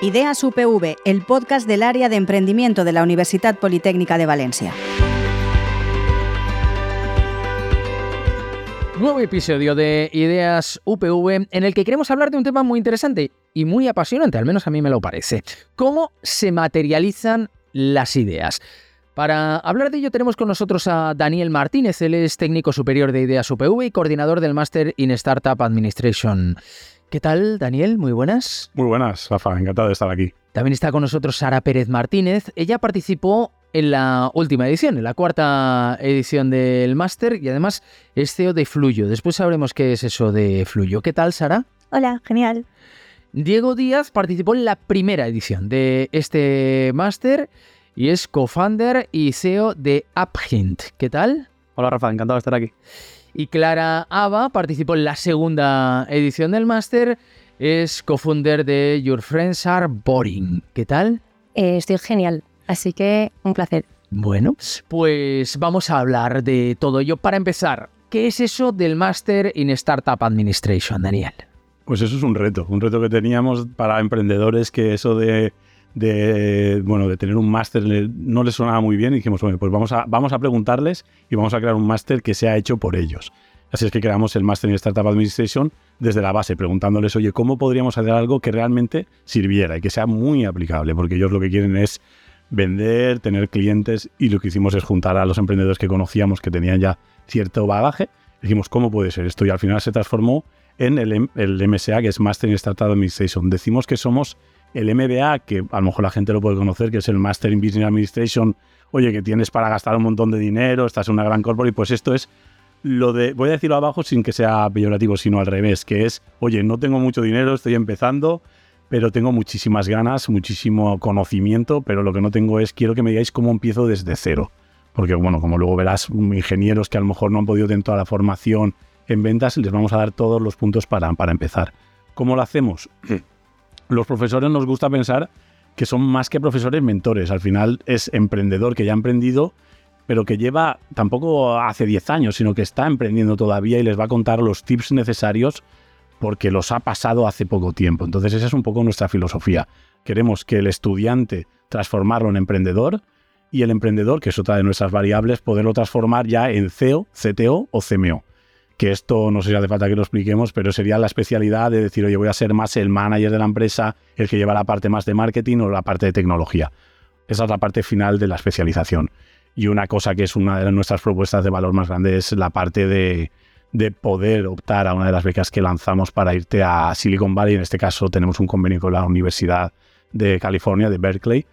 Ideas UPV, el podcast del área de emprendimiento de la Universidad Politécnica de Valencia. Nuevo episodio de Ideas UPV en el que queremos hablar de un tema muy interesante y muy apasionante, al menos a mí me lo parece. ¿Cómo se materializan las ideas? Para hablar de ello tenemos con nosotros a Daniel Martínez, él es técnico superior de Ideas UPV y coordinador del máster in Startup Administration. ¿Qué tal, Daniel? Muy buenas. Muy buenas, Rafa. Encantado de estar aquí. También está con nosotros Sara Pérez Martínez. Ella participó en la última edición, en la cuarta edición del máster y además es CEO de Fluyo. Después sabremos qué es eso de Fluyo. ¿Qué tal, Sara? Hola, genial. Diego Díaz participó en la primera edición de este máster y es co-founder y CEO de AppHint. ¿Qué tal? Hola, Rafa. Encantado de estar aquí y Clara Ava participó en la segunda edición del máster. Es co-founder de Your Friends Are Boring. ¿Qué tal? Eh, estoy genial, así que un placer. Bueno, pues vamos a hablar de todo ello. Para empezar, ¿qué es eso del máster in Startup Administration, Daniel? Pues eso es un reto, un reto que teníamos para emprendedores que eso de de, bueno, de tener un máster no les sonaba muy bien y dijimos, bueno, pues vamos a, vamos a preguntarles y vamos a crear un máster que sea hecho por ellos. Así es que creamos el máster en Startup Administration desde la base, preguntándoles, oye, ¿cómo podríamos hacer algo que realmente sirviera y que sea muy aplicable? Porque ellos lo que quieren es vender, tener clientes y lo que hicimos es juntar a los emprendedores que conocíamos que tenían ya cierto bagaje. Dijimos, ¿cómo puede ser esto? Y al final se transformó en el, el MSA, que es Master in Startup Administration. Decimos que somos el MBA, que a lo mejor la gente lo puede conocer, que es el Master in Business Administration, oye, que tienes para gastar un montón de dinero, estás en una gran corporación, pues esto es lo de, voy a decirlo abajo sin que sea peyorativo, sino al revés, que es, oye, no tengo mucho dinero, estoy empezando, pero tengo muchísimas ganas, muchísimo conocimiento, pero lo que no tengo es, quiero que me digáis cómo empiezo desde cero. Porque, bueno, como luego verás, ingenieros que a lo mejor no han podido tener toda la formación en ventas, les vamos a dar todos los puntos para, para empezar. ¿Cómo lo hacemos? los profesores nos gusta pensar que son más que profesores mentores. Al final es emprendedor que ya ha emprendido, pero que lleva tampoco hace 10 años, sino que está emprendiendo todavía y les va a contar los tips necesarios porque los ha pasado hace poco tiempo. Entonces esa es un poco nuestra filosofía. Queremos que el estudiante transformarlo en emprendedor y el emprendedor, que es otra de nuestras variables, poderlo transformar ya en CEO, CTO o CMO que esto no sé si hace falta que lo expliquemos, pero sería la especialidad de decir, oye, voy a ser más el manager de la empresa, el que lleva la parte más de marketing o la parte de tecnología. Esa es la parte final de la especialización. Y una cosa que es una de nuestras propuestas de valor más grande es la parte de, de poder optar a una de las becas que lanzamos para irte a Silicon Valley. En este caso tenemos un convenio con la Universidad de California, de Berkeley,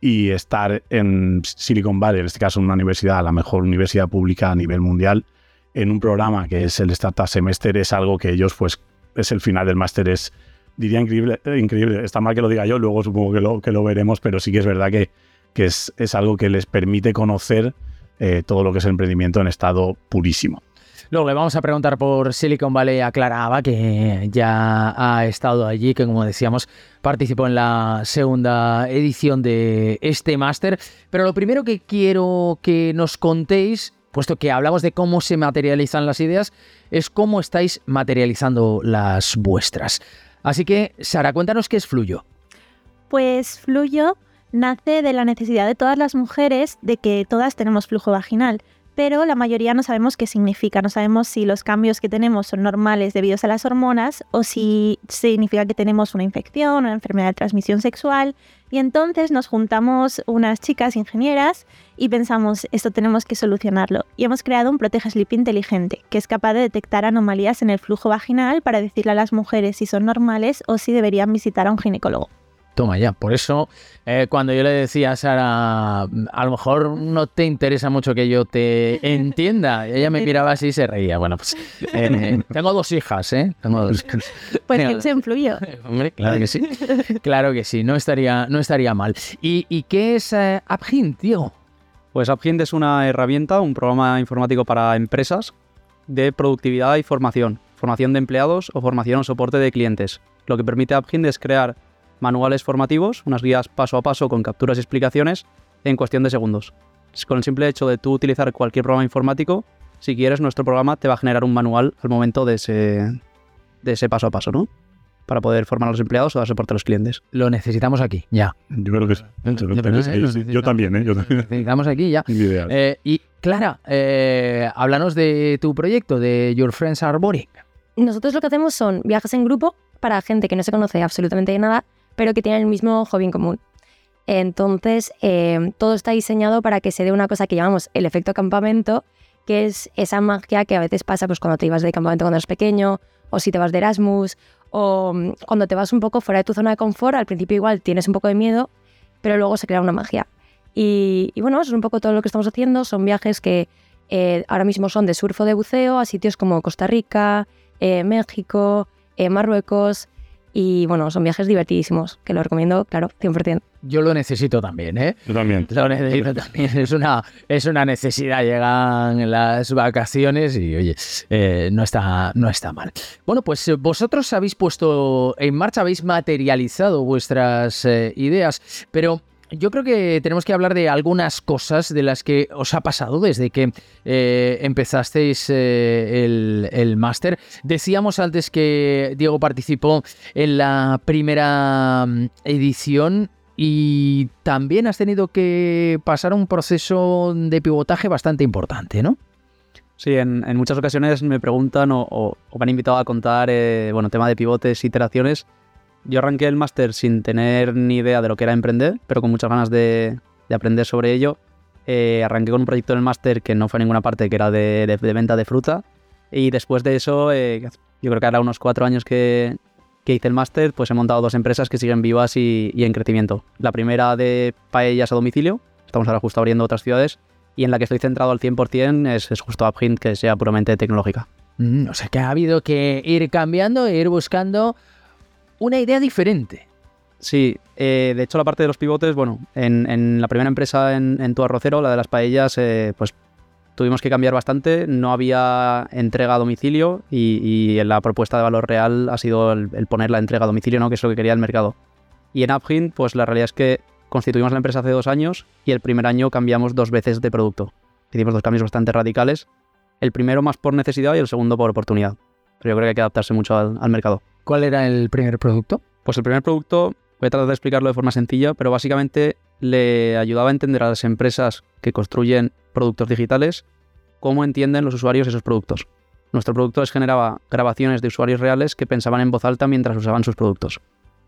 y estar en Silicon Valley, en este caso en una universidad, la mejor universidad pública a nivel mundial, en un programa que es el Startup Semester es algo que ellos, pues, es el final del máster, es, diría increíble, increíble, está mal que lo diga yo, luego supongo que lo, que lo veremos, pero sí que es verdad que, que es, es algo que les permite conocer eh, todo lo que es el emprendimiento en estado purísimo. Luego le vamos a preguntar por Silicon Valley a Clara Ava, que ya ha estado allí, que como decíamos participó en la segunda edición de este máster. Pero lo primero que quiero que nos contéis puesto que hablamos de cómo se materializan las ideas, es cómo estáis materializando las vuestras. Así que, Sara, cuéntanos qué es Fluyo. Pues Fluyo nace de la necesidad de todas las mujeres de que todas tenemos flujo vaginal pero la mayoría no sabemos qué significa, no sabemos si los cambios que tenemos son normales debido a las hormonas o si significa que tenemos una infección, una enfermedad de transmisión sexual. Y entonces nos juntamos unas chicas ingenieras y pensamos, esto tenemos que solucionarlo. Y hemos creado un Protege Sleep inteligente, que es capaz de detectar anomalías en el flujo vaginal para decirle a las mujeres si son normales o si deberían visitar a un ginecólogo. Toma ya, por eso eh, cuando yo le decía a Sara, a lo mejor no te interesa mucho que yo te entienda, ella me miraba así y se reía. Bueno, pues eh, tengo dos hijas, ¿eh? Tengo dos. Pues que se influyó. Hombre, claro que sí. Claro que sí, no estaría, no estaría mal. ¿Y, qué es eh, AppHint, Diego? Pues AppHint es una herramienta, un programa informático para empresas de productividad y formación, formación de empleados o formación o soporte de clientes. Lo que permite AppHint es crear manuales formativos, unas guías paso a paso con capturas y explicaciones en cuestión de segundos. Con el simple hecho de tú utilizar cualquier programa informático, si quieres, nuestro programa te va a generar un manual al momento de ese, de ese paso a paso, ¿no? para poder formar a los empleados o dar soporte a los clientes. Lo necesitamos aquí, ya. Yo creo que sí. Yo Yo, creo que sí, lo sí, sí. Yo también, ¿eh? Yo Lo también. necesitamos aquí, ya. Ideal. Eh, y Clara, eh, háblanos de tu proyecto, de Your Friends Are Boring. Nosotros lo que hacemos son viajes en grupo para gente que no se conoce absolutamente de nada, pero que tiene el mismo hobby en común. Entonces, eh, todo está diseñado para que se dé una cosa que llamamos el efecto campamento, que es esa magia que a veces pasa pues, cuando te ibas de campamento cuando eres pequeño, o si te vas de Erasmus, o mm, cuando te vas un poco fuera de tu zona de confort, al principio igual tienes un poco de miedo, pero luego se crea una magia. Y, bueno, eso es un poco todo lo que estamos haciendo. Son viajes que eh, ahora mismo son de surf o de buceo a sitios como Costa Rica, eh, México, Marruecos. Y bueno, son viajes divertidísimos, que lo recomiendo, claro, 100%. Yo lo necesito también, ¿eh? Yo también. Lo necesito también. Es una, es una necesidad. Llegan las vacaciones y, oye, eh, no, está, no está mal. Bueno, pues eh, vosotros habéis puesto en marcha, habéis materializado vuestras eh, ideas, pero yo creo que tenemos que hablar de algunas cosas de las que os ha pasado desde que eh, empezasteis eh, el, el máster. Decíamos antes que Diego participó en la primera mm, edición y también has tenido que pasar un proceso de pivotaje bastante importante, ¿no? Sí, en, muchas ocasiones me preguntan o me han invitado a contar, eh, bueno, tema de pivotes, iteraciones. Yo arranqué el máster sin tener ni idea de lo que era emprender, pero con muchas ganas de, de aprender sobre ello. Eh, arranqué con un proyecto en el máster que no fue a ninguna parte, que era de, venta de fruta. Y después de eso, eh, yo creo que ahora unos cuatro años que, hice el máster, pues he montado dos empresas que siguen vivas y, y en crecimiento. La primera de paellas a domicilio, estamos ahora justo abriendo otras ciudades, y en la que estoy centrado al 100% es, es justo AppHint, que sea puramente tecnológica. Mm, o sea que ha habido que ir cambiando e ir buscando una idea diferente. Sí, eh, de hecho la parte de los pivotes, bueno, en, la primera empresa en, en Tu Arrocero, la de las paellas, eh, pues tuvimos que cambiar bastante, no había entrega a domicilio y, la propuesta de valor real ha sido el, poner la entrega a domicilio, ¿no? que es lo que quería el mercado. Y en AppHint, pues la realidad es que constituimos la empresa hace dos años y el primer año cambiamos dos veces de producto. Hicimos dos cambios bastante radicales, el primero más por necesidad y el segundo por oportunidad. Pero yo creo que hay que adaptarse mucho al mercado. ¿Cuál era el primer producto? Pues el primer producto, voy a tratar de explicarlo de forma sencilla, pero básicamente le ayudaba a entender a las empresas que construyen productos digitales cómo entienden los usuarios esos productos. Nuestro producto les generaba grabaciones de usuarios reales que pensaban en voz alta mientras usaban sus productos,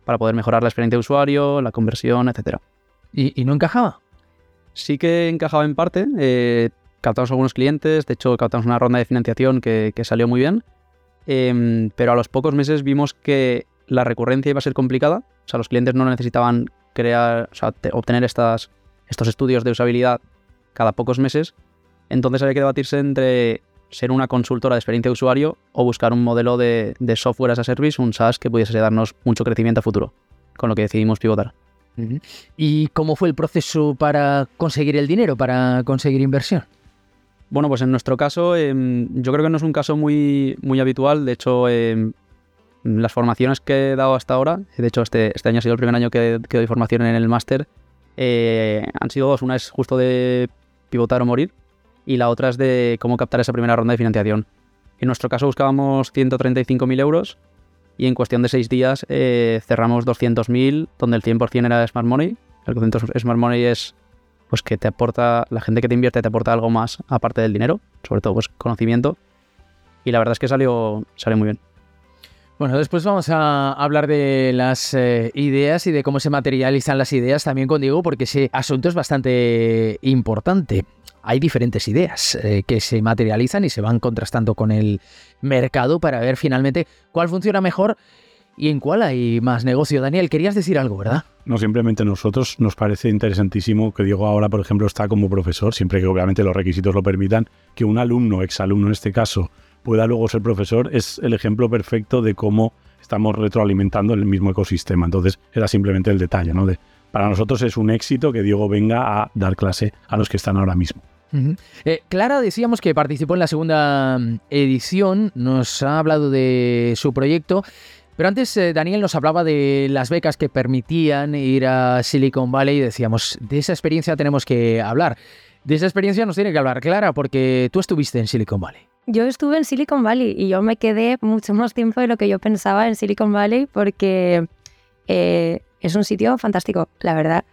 para poder mejorar la experiencia de usuario, la conversión, etc. ¿Y, y no encajaba? Sí que encajaba en parte, eh, captamos algunos clientes, de hecho captamos una ronda de financiación que, que salió muy bien, em, pero a los pocos meses vimos que la recurrencia iba a ser complicada, o sea, los clientes no necesitaban crear, o sea, te- obtener estos estudios de usabilidad cada pocos meses, entonces había que debatirse entre ser una consultora de experiencia de usuario o buscar un modelo de, de software as a service, un SaaS que pudiese darnos mucho crecimiento a futuro, con lo que decidimos pivotar. ¿Y cómo fue el proceso para conseguir el dinero, para conseguir inversión? Bueno, pues en nuestro caso, em, yo creo que no es un caso muy, muy habitual. De hecho, em, las formaciones que he dado hasta ahora, de hecho este, este año ha sido el primer año que, doy formación en el máster, eh, han sido dos. Una es justo de pivotar o morir y la otra es de cómo captar esa primera ronda de financiación. En nuestro caso buscábamos 135.000 euros y en cuestión de seis días eh, cerramos 200.000, donde el 100% era Smart Money. El concepto Smart Money es pues que te aporta, la gente que te invierte te aporta algo más aparte del dinero, sobre todo pues conocimiento. Y la verdad es que salió, salió muy bien. Bueno, después vamos a hablar de las eh, ideas y de cómo se materializan las ideas también con Diego, porque ese asunto es bastante importante. Hay diferentes ideas eh, que se materializan y se van contrastando con el mercado para ver finalmente cuál funciona mejor y en cuál hay más negocio. Daniel, querías decir algo, ¿verdad? No, simplemente nosotros nos parece interesantísimo que Diego ahora, por ejemplo, está como profesor, siempre que obviamente los requisitos lo permitan, que un alumno, exalumno en este caso, pueda luego ser profesor, es el ejemplo perfecto de cómo estamos retroalimentando el mismo ecosistema. Entonces, era simplemente el detalle, ¿no? De, para nosotros es un éxito que Diego venga a dar clase a los que están ahora mismo. Eh, Clara, decíamos que participó en la segunda mm, edición, nos ha hablado de su proyecto, pero antes eh, Daniel nos hablaba de las becas que permitían ir a Silicon Valley y decíamos, de esa experiencia tenemos que hablar. De esa experiencia nos tiene que hablar Clara, porque tú estuviste en Silicon Valley. Yo estuve en Silicon Valley y yo me quedé mucho más tiempo de lo que yo pensaba en Silicon Valley porque eh, es un sitio fantástico, la verdad.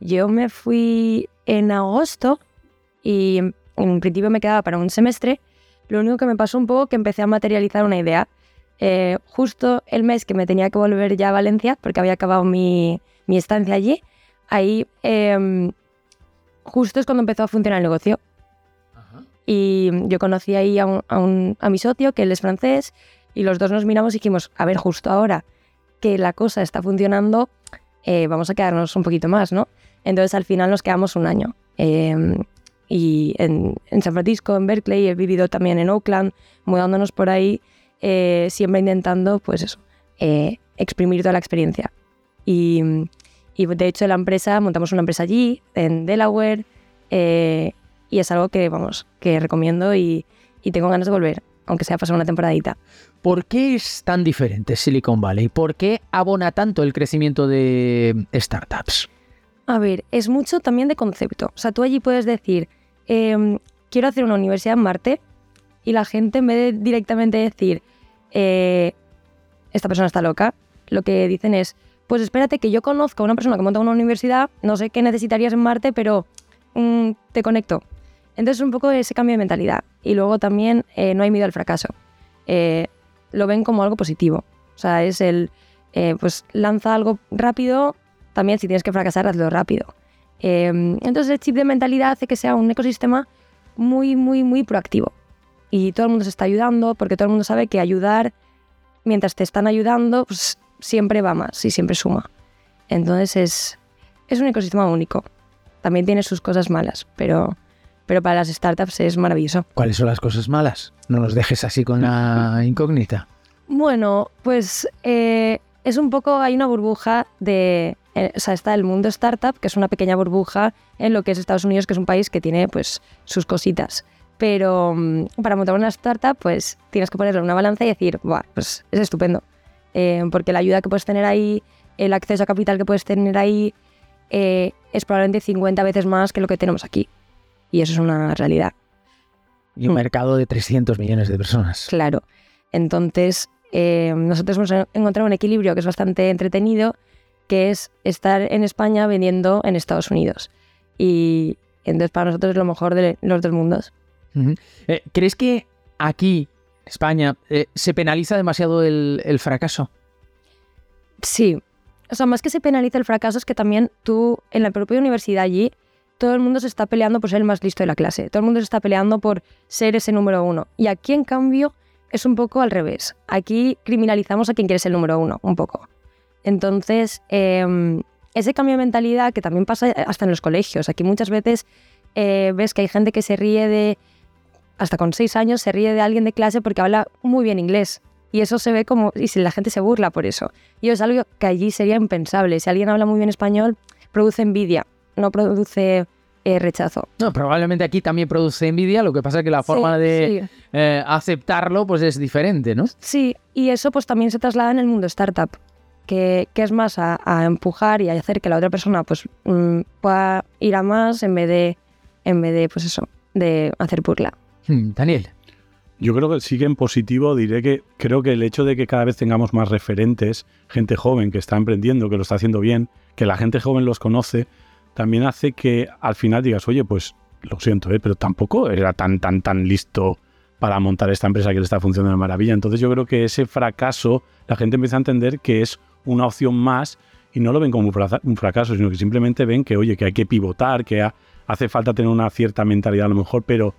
Yo me fui en agosto y en principio me quedaba para un semestre. Lo único que me pasó un poco que empecé a materializar una idea. Eh, justo el mes que me tenía que volver ya a Valencia, porque había acabado mi, mi estancia allí, ahí em, justo es cuando empezó a funcionar el negocio. Y yo conocí ahí a, un- a un- a mi socio, que él es francés, y los dos nos miramos y dijimos, a ver, justo ahora que la cosa está funcionando, eh, vamos a quedarnos un poquito más, ¿no? Entonces al final nos quedamos un año. Eh, y en, en San Francisco, en Berkeley, he vivido también en Oakland, mudándonos por ahí, eh, siempre intentando, pues eso, eh, exprimir toda la experiencia. Y, y de hecho la empresa, montamos una empresa allí, en Delaware, eh, y es algo que, vamos, que recomiendo y, y tengo ganas de volver, aunque sea pasar una temporadita. ¿Por qué es tan diferente Silicon Valley? ¿Por qué abona tanto el crecimiento de startups? A ver, es mucho también de concepto. O sea, tú allí puedes decir, em, quiero hacer una universidad en Marte y la gente en vez de directamente decir, eh, esta persona está loca, lo que dicen es, pues espérate que yo conozco a una persona que monta una universidad, no sé qué necesitarías en Marte, pero mm, te conecto. Entonces un poco ese cambio de mentalidad. Y luego también eh, no hay miedo al fracaso. Eh, lo ven como algo positivo. O sea, es el, pues lanza algo rápido, también si tienes que fracasar, hazlo rápido. Entonces el chip de mentalidad hace que sea un ecosistema muy, muy, muy proactivo. Y todo el mundo se está ayudando porque todo el mundo sabe que ayudar, mientras te están ayudando, pues siempre va más y siempre suma. Entonces es, es un ecosistema único. También tiene sus cosas malas, pero, pero para las startups es maravilloso. ¿Cuáles son las cosas malas? No nos dejes así con la incógnita. Bueno, pues eh, es un poco, hay una burbuja de, eh, o sea, está el mundo startup, que es una pequeña burbuja en lo que es Estados Unidos, que es un país que tiene pues sus cositas. Pero mm, para montar una startup, pues tienes que ponerle una balanza y decir, Buah, pues es estupendo. Eh, porque la ayuda que puedes tener ahí, el acceso a capital que puedes tener ahí, eh, es probablemente 50 veces más que lo que tenemos aquí. Y eso es una realidad. Y un Mm. mercado de 300 millones de personas. Claro. Entonces, eh, nosotros hemos en- encontrado un equilibrio que es bastante entretenido, que es estar en España vendiendo en Estados Unidos. Y entonces para nosotros es lo mejor de los dos mundos. Eh, ¿Crees que aquí, España, eh, se penaliza demasiado el, el fracaso? Sí. O sea, más que se penaliza el fracaso es que también tú, en la propia universidad allí, todo el mundo se está peleando por ser el más listo de la clase. Todo el mundo se está peleando por ser ese número uno. Y aquí, en cambio, es un poco al revés. Aquí criminalizamos a quien quiere ser el número uno, un poco. Entonces, eh, ese cambio de mentalidad que también pasa hasta en los colegios. Aquí muchas veces eh, ves que hay gente que se ríe de, hasta con seis años, se ríe de alguien de clase porque habla muy bien inglés. Y eso se ve como, y si la gente se burla por eso. Y es algo que allí sería impensable. Si alguien habla muy bien español, produce envidia, no produce eh, rechazo. No, probablemente aquí también produce envidia, lo que pasa es que la forma Sí, de sí. eh, aceptarlo pues es diferente, ¿no? Sí, y eso pues también se traslada en el mundo startup, que, que es más a, a empujar y a hacer que la otra persona pues mm, pueda ir a más en vez de, en vez de pues eso, de hacer burla. Hmm, Daniel. Yo creo que sí que en positivo diré que creo que el hecho de que cada vez tengamos más referentes, gente joven que está emprendiendo, que lo está haciendo bien, que la gente joven los conoce, también hace que al final digas, oye, pues lo siento, ¿eh? pero tampoco era tan, tan, tan listo para montar esta empresa que le está funcionando de maravilla. Entonces yo creo que ese fracaso, la gente empieza a entender que es una opción más y no lo ven como un fraca- un fracaso, sino que simplemente ven que, oye, que hay que pivotar, que ha- hace falta tener una cierta mentalidad a lo mejor, pero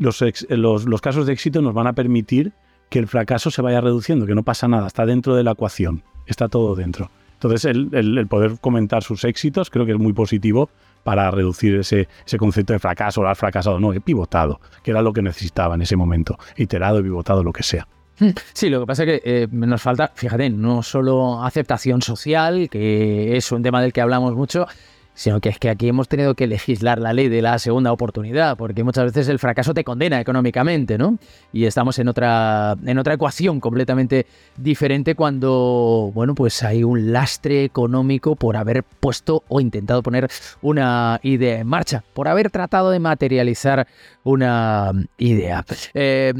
los, ex- los, casos de éxito nos van a permitir que el fracaso se vaya reduciendo, que no pasa nada, está dentro de la ecuación, está todo dentro. Entonces, el, el- poder comentar sus éxitos creo que es muy positivo para reducir ese, ese concepto de fracaso, has fracasado, no, he pivotado, que era lo que necesitaba en ese momento, iterado, pivotado, lo que sea. Sí, lo que pasa es que eh, nos falta, fíjate, no solo aceptación social, que es un tema del que hablamos mucho, sino que es que aquí hemos tenido que legislar la ley de la segunda oportunidad, porque muchas veces el fracaso te condena económicamente, ¿no? Y estamos en otra, en otra ecuación completamente diferente cuando, bueno, pues hay un lastre económico por haber puesto o intentado poner una idea en marcha, por haber tratado de materializar una idea. Eh,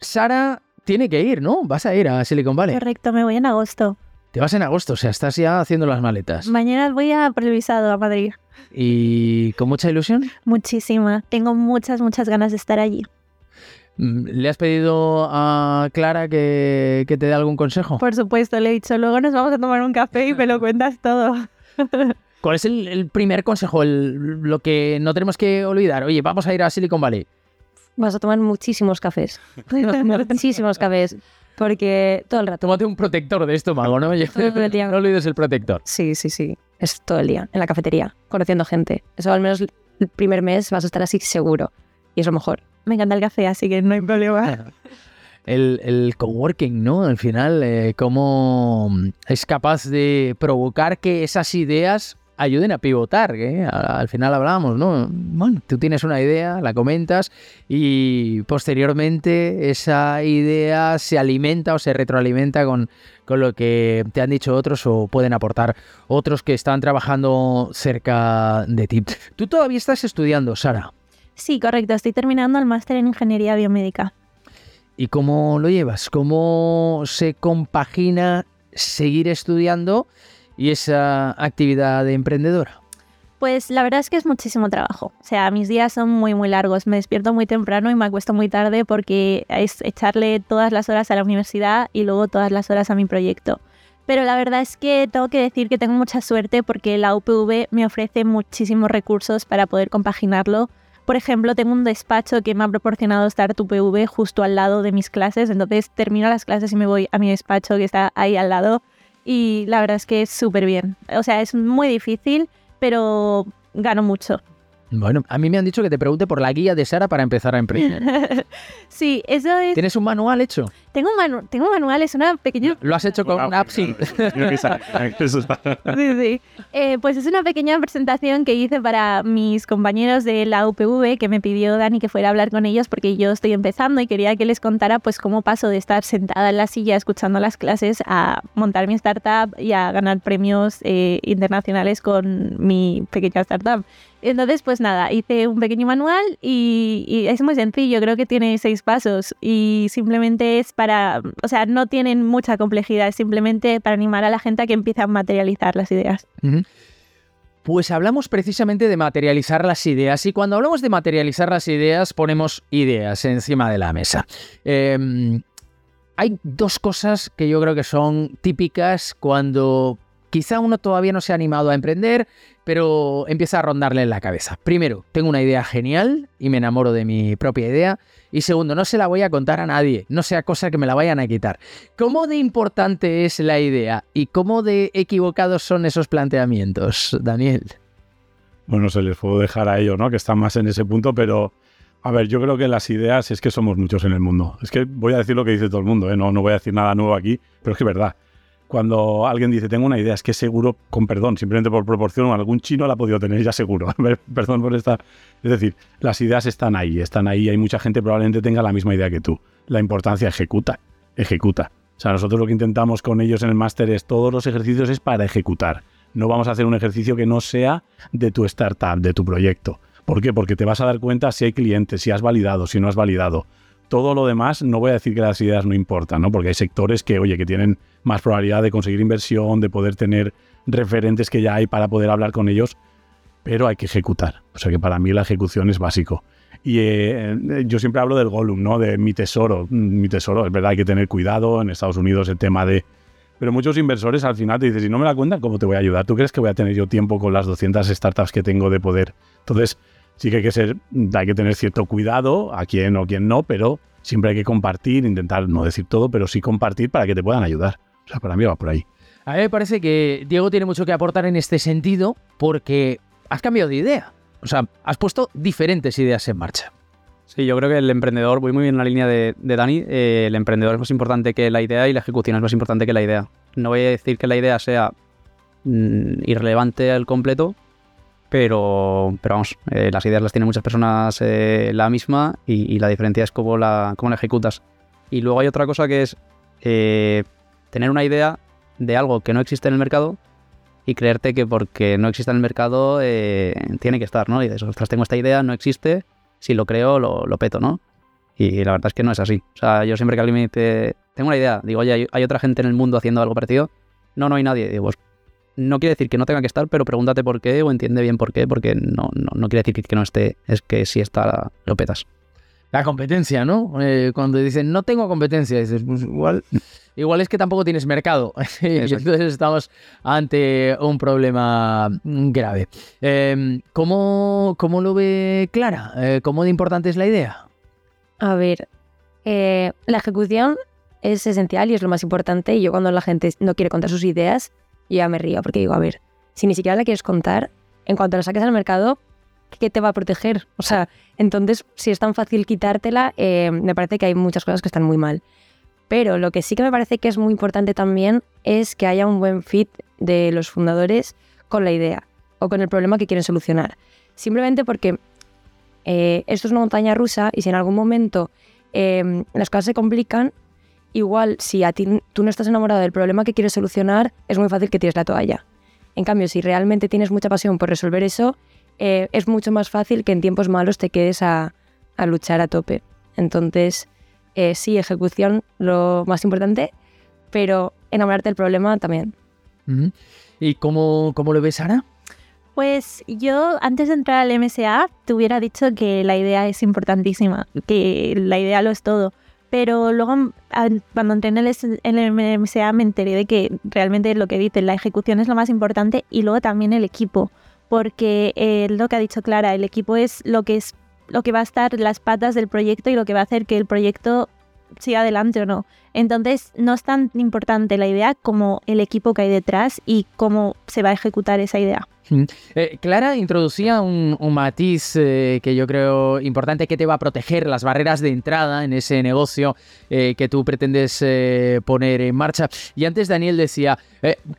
Sara tiene que ir, ¿no? Vas a ir a Silicon Valley. Correcto, me voy en agosto. Te vas en agosto, o sea, estás ya haciendo las maletas. Mañana voy a por el visado a Madrid. ¿Y con mucha ilusión? Muchísima. Tengo muchas, muchas ganas de estar allí. Mm, ¿Le has pedido a Clara que, que te dé algún consejo? Por supuesto, le he dicho, luego nos vamos a tomar un café y me lo cuentas todo. ¿Cuál es el, el primer consejo, el- lo que no tenemos que olvidar? Oye, vamos a ir a Silicon Valley. Vas a tomar muchísimos cafés. muchísimos cafés. Porque todo el rato. Tómate un protector de estómago, ¿no? Oye, Todo el día. no olvides el protector. Sí, sí, sí. Es todo el día en la cafetería, conociendo gente. Eso al menos el primer mes vas a estar así seguro. Y es lo mejor. Me encanta el café, así que no hay problema. El, el coworking, ¿no? Al final, eh, cómo es capaz de provocar que esas ideas ayuden a pivotar, que a- al final hablábamos, ¿no? Bueno, tú tienes una idea, la comentas y posteriormente esa idea se alimenta o se retroalimenta con, con lo que te han dicho otros o pueden aportar otros que están trabajando cerca de ti. Tú todavía estás estudiando, Sara. Sí, correcto. Estoy terminando el máster en Ingeniería Biomédica. ¿Y cómo lo llevas? ¿Cómo se compagina seguir estudiando y esa actividad de emprendedora? Pues la verdad es que es muchísimo trabajo. O sea, mis días son muy, muy largos. Me despierto muy temprano y me acuesto muy tarde porque es echarle todas las horas a la universidad y luego todas las horas a mi proyecto. Pero la verdad es que tengo que decir que tengo mucha suerte porque la UPV me ofrece muchísimos recursos para poder compaginarlo. Por ejemplo, tengo un despacho que me ha proporcionado Start UPV justo al lado de mis clases. Entonces termino las clases y me voy a mi despacho que está ahí al lado. Y la verdad es que es súper bien. O sea, es muy difícil, pero gano mucho. Bueno, a mí me han dicho que te pregunte por la guía de Sara para empezar a emprender. sí, eso es. ¿Tienes un manual hecho? Tengo un, manu- tengo un manual, es una pequeña. ¿Lo has hecho con una app? Sí. Sí, sí. Eh, pues es una pequeña presentación que hice para mis compañeros de la UPV que me pidió Dani que fuera a hablar con ellos porque yo estoy empezando y quería que les contara pues cómo paso de estar sentada en la silla escuchando las clases a montar mi startup y a ganar premios eh, internacionales con mi pequeña startup. Entonces, pues nada, hice un pequeño manual y, es muy sencillo, creo que tiene seis pasos y simplemente es para, o sea, no tienen mucha complejidad, es simplemente para animar a la gente a que empiece a materializar las ideas. Pues hablamos precisamente de materializar las ideas y cuando hablamos de materializar las ideas ponemos ideas encima de la mesa. Eh, hay dos cosas que yo creo que son típicas cuando quizá uno todavía no se ha animado a emprender, pero empieza a rondarle en la cabeza. Primero, tengo una idea genial y me enamoro de mi propia idea. Y segundo, no se la voy a contar a nadie, no sea cosa que me la vayan a quitar. ¿Cómo de importante es la idea y cómo de equivocados son esos planteamientos, Daniel? Bueno, se les puedo dejar a ellos, ¿no? Que están más en ese punto, pero a ver, yo creo que las ideas es que somos muchos en el mundo. Es que voy a decir lo que dice todo el mundo, ¿eh? No, no voy a decir nada nuevo aquí, pero es que es verdad. Cuando alguien dice, tengo una idea, es que seguro, con perdón, simplemente por proporción, algún chino la ha podido tener ya seguro. perdón por esta. Es decir, las ideas están ahí, están ahí. Hay mucha gente probablemente tenga la misma idea que tú. La importancia ejecuta, ejecuta. O sea, nosotros lo que intentamos con ellos en el máster es todos los ejercicios es para ejecutar. No vamos a hacer un ejercicio que no sea de tu startup, de tu proyecto. ¿Por qué? Porque te vas a dar cuenta si hay clientes, si has validado, si no has validado. Todo lo demás, no voy a decir que las ideas no importan, ¿no? Porque hay sectores que, oye, que tienen más probabilidad de conseguir inversión, de poder tener referentes que ya hay para poder hablar con ellos, pero hay que ejecutar. O sea que para mí la ejecución es básico. Y eh, yo siempre hablo del Gollum, ¿no? De mi tesoro. Mm, Mi tesoro, es verdad, hay que tener cuidado. En Estados Unidos el tema de... Pero muchos inversores al final te dicen, si no me la cuentan, ¿cómo te voy a ayudar? ¿Tú crees que voy a tener yo tiempo con las 200 startups que tengo de poder? Entonces, sí que hay que ser, hay que tener cierto cuidado a quién o quién no, pero siempre hay que compartir, intentar no decir todo, pero sí compartir para que te puedan ayudar. O sea, para mí va por ahí. A mí me parece que Diego tiene mucho que aportar en este sentido porque has cambiado de idea. O sea, has puesto diferentes ideas en marcha. Sí, yo creo que el emprendedor, voy muy bien en la línea de, de Dani, eh, el emprendedor es más importante que la idea y la ejecución es más importante que la idea. No voy a decir que la idea sea mm, irrelevante al completo, pero, pero vamos, eh, las ideas las tienen muchas personas eh, la misma y, y la diferencia es cómo la, cómo la ejecutas. Y luego hay otra cosa que es eh, tener una idea de algo que no existe en el mercado y creerte que porque no existe en el mercado eh, tiene que estar, ¿no? Y dices, ostras, tengo esta idea, no existe, si lo creo, lo, peto, ¿no? Y la verdad es que no es así. O sea, yo siempre que alguien me dice, tengo una idea, digo, oye, ¿hay, otra gente en el mundo haciendo algo parecido? No, no hay nadie. Digo, pues no quiere decir que no tenga que estar, pero pregúntate por qué o entiende bien por qué, porque no, no, no quiere decir que no esté, es que si está, lo petas. La competencia, ¿no? Eh, cuando dicen no tengo competencia, dices, pues igual, igual es que tampoco tienes mercado. y entonces estamos ante un problema grave. Eh, ¿cómo, cómo lo ve Clara? Eh, ¿Cómo de importante es la idea? A ver, eh, la ejecución es esencial y es lo más importante. Y yo cuando la gente no quiere contar sus ideas, yo ya me río porque digo, a ver, si ni siquiera la quieres contar, en cuanto la saques al mercado, ¿qué te va a proteger? O sea, entonces, si es tan fácil quitártela, eh, me parece que hay muchas cosas que están muy mal. Pero lo que sí que me parece que es muy importante también es que haya un buen fit de los fundadores con la idea o con el problema que quieren solucionar. Simplemente porque eh, esto es una montaña rusa y si en algún momento eh, las cosas se complican, igual si a ti tú no estás enamorado del problema que quieres solucionar, es muy fácil que tires la toalla. En cambio, si realmente tienes mucha pasión por resolver eso, eh, es mucho más fácil que en tiempos malos te quedes a, a luchar a tope. Entonces, eh, sí, ejecución lo más importante, pero enamorarte del problema también. ¿Y cómo, cómo lo ves, Sara? Pues yo antes de entrar al MSA te hubiera dicho que la idea es importantísima, que la idea lo es todo. Pero luego cuando entré en el, MSA me enteré de que realmente lo que dices, la ejecución es lo más importante y luego también el equipo. Porque eh, lo que ha dicho Clara, el equipo es lo que es lo que va a estar las patas del proyecto y lo que va a hacer que el proyecto siga adelante o no. Entonces no es tan importante la idea como el equipo que hay detrás y cómo se va a ejecutar esa idea. Eh, Clara introducía un, matiz eh, que yo creo importante que te va a proteger las barreras de entrada en ese negocio eh, que tú pretendes poner en marcha. Y antes Daniel decía,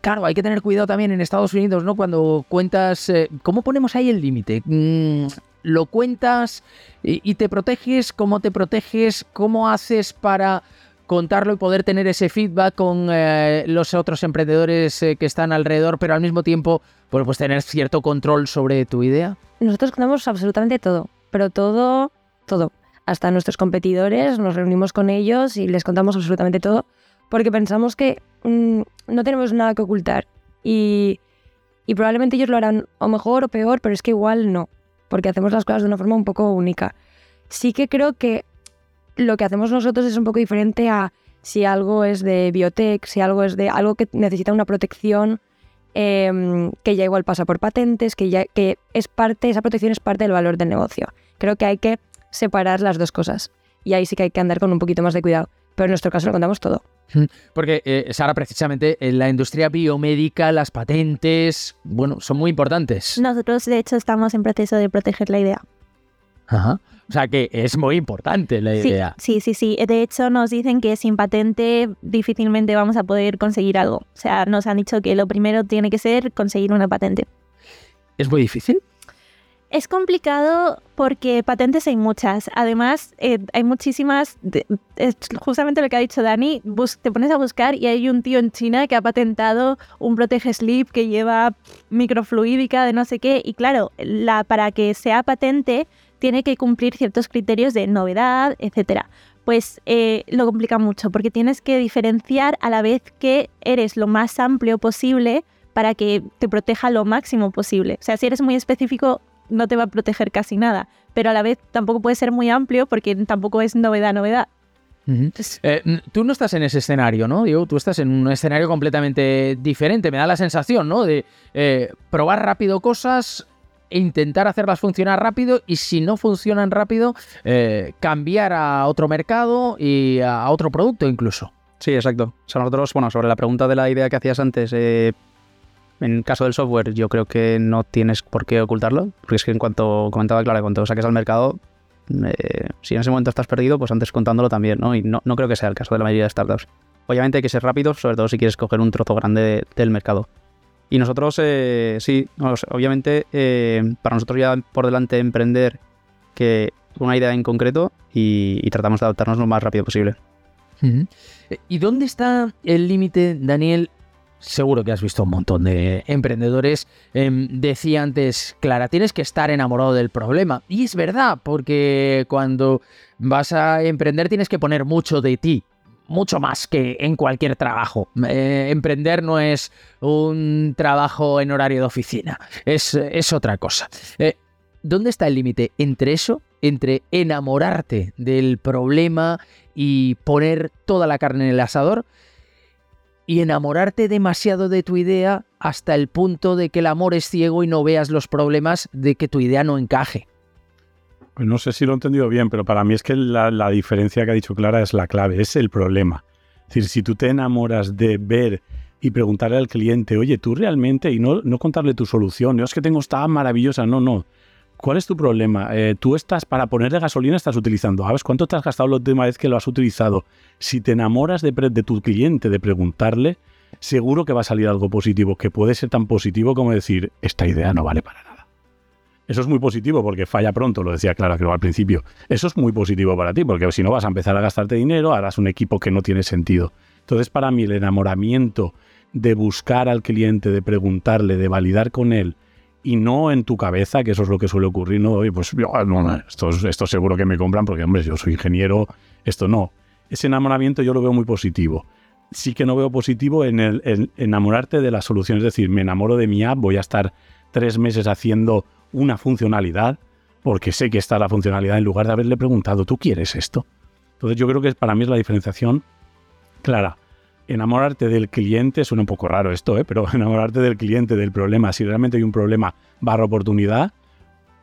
claro, hay que tener cuidado también en Estados Unidos, ¿no? Cuando cuentas, ¿cómo ponemos ahí el límite? Mm, ¿Lo cuentas y, te proteges? ¿Cómo te proteges? ¿Cómo haces para contarlo y poder tener ese feedback con eh, los otros emprendedores eh, que están alrededor, pero al mismo tiempo bueno, pues tener cierto control sobre tu idea. Nosotros contamos absolutamente todo, pero todo, todo. Hasta nuestros competidores, nos reunimos con ellos y les contamos absolutamente todo, porque pensamos que mm, no tenemos nada que ocultar. Y probablemente ellos lo harán o mejor o peor, pero es que igual no, porque hacemos las cosas de una forma un poco única. Sí que creo que lo que hacemos nosotros es un poco diferente a si algo es de biotech, si algo es de algo que necesita una protección em, que ya igual pasa por patentes, que ya que es parte, esa protección es parte del valor del negocio. Creo que hay que separar las dos cosas. Y ahí sí que hay que andar con un poquito más de cuidado. Pero en nuestro caso lo contamos todo. Porque, eh, Sara, precisamente en la industria biomédica, las patentes, bueno, son muy importantes. Nosotros, de hecho, estamos en proceso de proteger la idea. Ajá. O sea que es muy importante la Sí, idea. sí, sí, sí. De hecho, nos dicen que sin patente difícilmente vamos a poder conseguir algo. O sea, nos han dicho que lo primero tiene que ser conseguir una patente. ¿Es muy difícil? Es complicado porque patentes hay muchas. Además, eh, hay muchísimas. es justamente lo que ha dicho Dani. te pones a buscar y hay un tío en China que ha patentado un protege slip que lleva microfluídica de no sé qué. Y claro, la, para que sea patente tiene que cumplir ciertos criterios de novedad, etcétera. Pues eh, lo complica mucho porque tienes que diferenciar a la vez que eres lo más amplio posible para que te proteja lo máximo posible. O sea, si eres muy específico, no te va a proteger casi nada, pero a la vez tampoco puede ser muy amplio porque tampoco es novedad, novedad. Eh, tú no estás en ese escenario, ¿no? Digo, tú estás en un escenario completamente diferente. Me da la sensación, ¿no? De eh, probar rápido cosas, e intentar hacerlas funcionar rápido y si no funcionan rápido, eh, cambiar a otro mercado y a otro producto incluso. Sí, exacto. O sea, nosotros, bueno, sobre la pregunta de la idea que hacías antes, eh, en el caso del software, yo creo que no tienes por qué ocultarlo, porque es que en cuanto comentaba Clara, cuando saques al mercado, eh, si en ese momento estás perdido, pues antes contándolo también, ¿no? Y no, no creo que sea el caso de la mayoría de startups. Obviamente hay que ser rápido, sobre todo si quieres coger un trozo grande de- del mercado. Y nosotros, eh, sí, obviamente, eh, para nosotros ya por delante emprender que una idea en concreto y tratamos de adaptarnos lo más rápido posible. ¿Y dónde está el límite, Daniel, seguro que has visto un montón de emprendedores. Em, decía antes, Clara, tienes que estar enamorado del problema. Y es verdad, porque cuando vas a emprender tienes que poner mucho de ti. Mucho más que en cualquier trabajo. Eh, emprender no es un trabajo en horario de oficina, es, es otra cosa. Eh, ¿Dónde está el límite entre eso, entre enamorarte del problema y poner toda la carne en el asador? Y enamorarte demasiado de tu idea hasta el punto de que el amor es ciego y no veas los problemas de que tu idea no encaje. Pues no sé si lo he entendido bien, pero para mí es que la, diferencia que ha dicho Clara es la clave, es el problema. Es decir, si tú te enamoras de ver y preguntarle al cliente, oye, tú realmente, y no, no contarle tu solución, no es que tengo esta maravillosa, no, no. ¿Cuál es tu problema? Eh, tú estás, para ponerle gasolina, estás utilizando. ¿Sabes cuánto te has gastado la última vez que lo has utilizado? Si te enamoras de, tu cliente, de preguntarle, seguro que va a salir algo positivo, que puede ser tan positivo como decir, esta idea no vale para nada. Eso es muy positivo porque falla pronto, lo decía Clara creo al principio. Eso es muy positivo para ti, porque si no vas a empezar a gastarte dinero, harás un equipo que no tiene sentido. Entonces, para mí, el enamoramiento de buscar al cliente, de preguntarle, de validar con él, y no en tu cabeza, que eso es lo que suele ocurrir, no, y pues yo, no, esto, esto seguro que me compran porque, hombre, yo soy ingeniero, esto no. Ese enamoramiento yo lo veo muy positivo. Sí que no veo positivo en el enamorarte de la solución, es decir, me enamoro de mi app, voy a estar tres meses haciendo una funcionalidad, porque sé que está la funcionalidad en lugar de haberle preguntado, ¿tú quieres esto? Entonces yo creo que para mí es la diferenciación clara enamorarte del cliente, suena un poco raro esto, ¿eh? pero enamorarte del cliente, del problema, si realmente hay un problema barra oportunidad,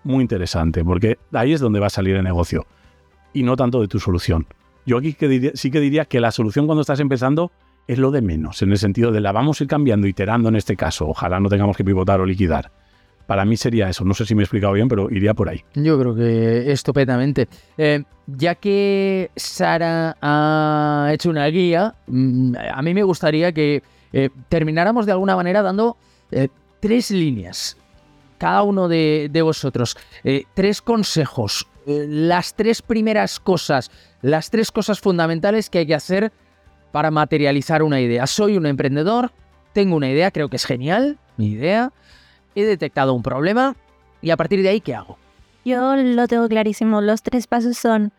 muy interesante, porque ahí es donde va a salir el negocio y no tanto de tu solución. Yo aquí sí que diría que la solución cuando estás empezando es lo de menos, en el sentido de la vamos a ir cambiando, iterando en este caso, ojalá no tengamos que pivotar o liquidar para mí sería eso. No sé si me he explicado bien, pero iría por ahí. Yo creo que estupendamente. Eh, ya que Sara ha hecho una guía, mm, a mí me gustaría que eh, termináramos de alguna manera dando eh, tres líneas. Cada uno de, de vosotros. tres consejos. las tres primeras cosas. Las tres cosas fundamentales que hay que hacer para materializar una idea. Soy un emprendedor. Tengo una idea, creo que es genial. Mi idea he detectado un problema y a partir de ahí, ¿qué hago? Yo lo tengo clarísimo. Los tres pasos son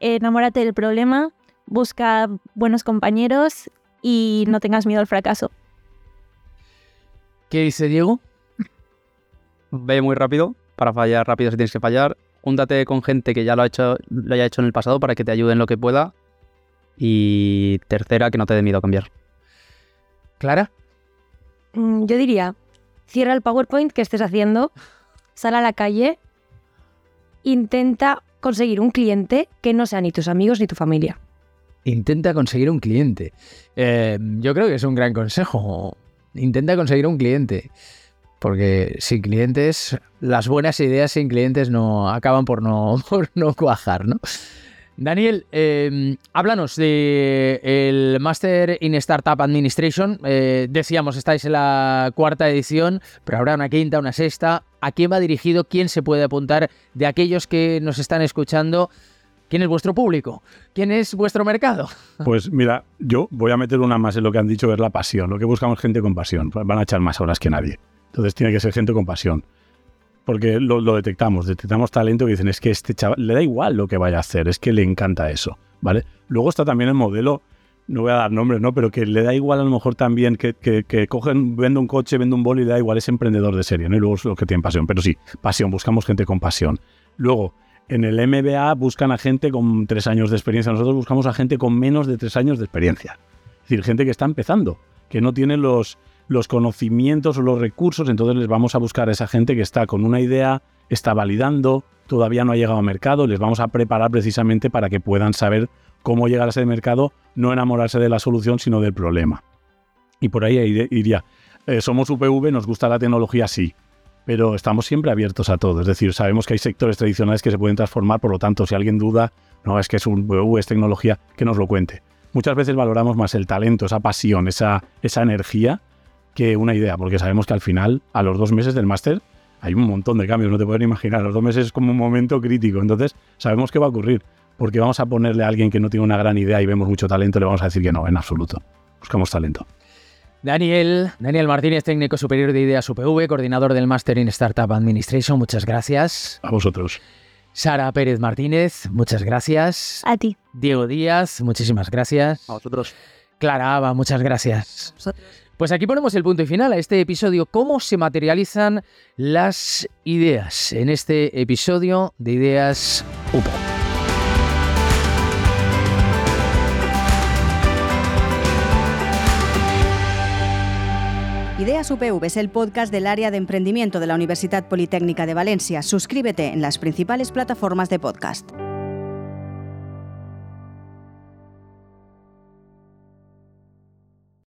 enamórate del problema, busca buenos compañeros y no tengas miedo al fracaso. ¿Qué dice Diego? Ve muy rápido, para fallar rápido si tienes que fallar. Júntate con gente que ya lo, ha hecho, lo haya hecho en el pasado para que te ayuden lo que pueda. Y tercera, que no te dé miedo a cambiar. ¿Clara? Mm, yo diría, cierra el PowerPoint que estés haciendo, sal a la calle, intenta conseguir un cliente que no sea ni tus amigos ni tu familia. Intenta conseguir un cliente. Eh, yo creo que es un gran consejo. Intenta conseguir un cliente. Porque sin clientes, las buenas ideas sin clientes no acaban por no, por no cuajar, ¿no? Daniel, em, háblanos del el Master in Startup Administration. Eh, decíamos, estáis en la cuarta edición, pero habrá una quinta, una sexta. ¿A quién va dirigido? ¿Quién se puede apuntar? De aquellos que nos están escuchando, ¿quién es vuestro público? ¿Quién es vuestro mercado? Pues mira, yo voy a meter una más en lo que han dicho, es la pasión. Lo que buscamos gente con pasión. Van a echar más horas que nadie. Entonces tiene que ser gente con pasión porque lo, detectamos, detectamos talento que dicen, es que este chaval le da igual lo que vaya a hacer, es que le encanta eso, ¿vale? Luego está también el modelo, no voy a dar nombres, ¿no? Pero que le da igual a lo mejor también que, que, cogen, vende un coche, vende un boli, le da igual, es emprendedor de serie, ¿no? Y luego es lo que tienen pasión, pero sí, pasión, buscamos gente con pasión. Luego, en el MBA buscan a gente con tres años de experiencia, nosotros buscamos a gente con menos de tres años de experiencia. Es decir, gente que está empezando, que no tiene los, los conocimientos o los recursos, entonces les vamos a buscar a esa gente que está con una idea, está validando, todavía no ha llegado al mercado, les vamos a preparar precisamente para que puedan saber cómo llegar a ese mercado, no enamorarse de la solución, sino del problema. Y por ahí iría. Eh, somos UPV, nos gusta la tecnología, sí, pero estamos siempre abiertos a todo. Es decir, sabemos que hay sectores tradicionales que se pueden transformar, por lo tanto, si alguien duda, no, es que es un es tecnología, que nos lo cuente. Muchas veces valoramos más el talento, esa pasión, esa, esa energía, que una idea, porque sabemos que al final, a los dos meses del máster, hay un montón de cambios, no te pueden imaginar. Los dos meses es como un momento crítico, entonces sabemos qué va a ocurrir. Porque vamos a ponerle a alguien que no tiene una gran idea y vemos mucho talento, le vamos a decir que no, en absoluto. Buscamos talento. Daniel, Daniel Martínez, técnico superior de Ideas UPV, coordinador del Master in Startup Administration, muchas gracias. A vosotros. Sara Pérez Martínez, muchas gracias. A ti. Diego Díaz, muchísimas gracias. A vosotros. Clara Aba, muchas gracias. Pues aquí ponemos el punto y final a este episodio, cómo se materializan las ideas en este episodio de Ideas UPO. Ideas UPV es el podcast del área de emprendimiento de la Universidad Politécnica de Valencia. Suscríbete en las principales plataformas de podcast.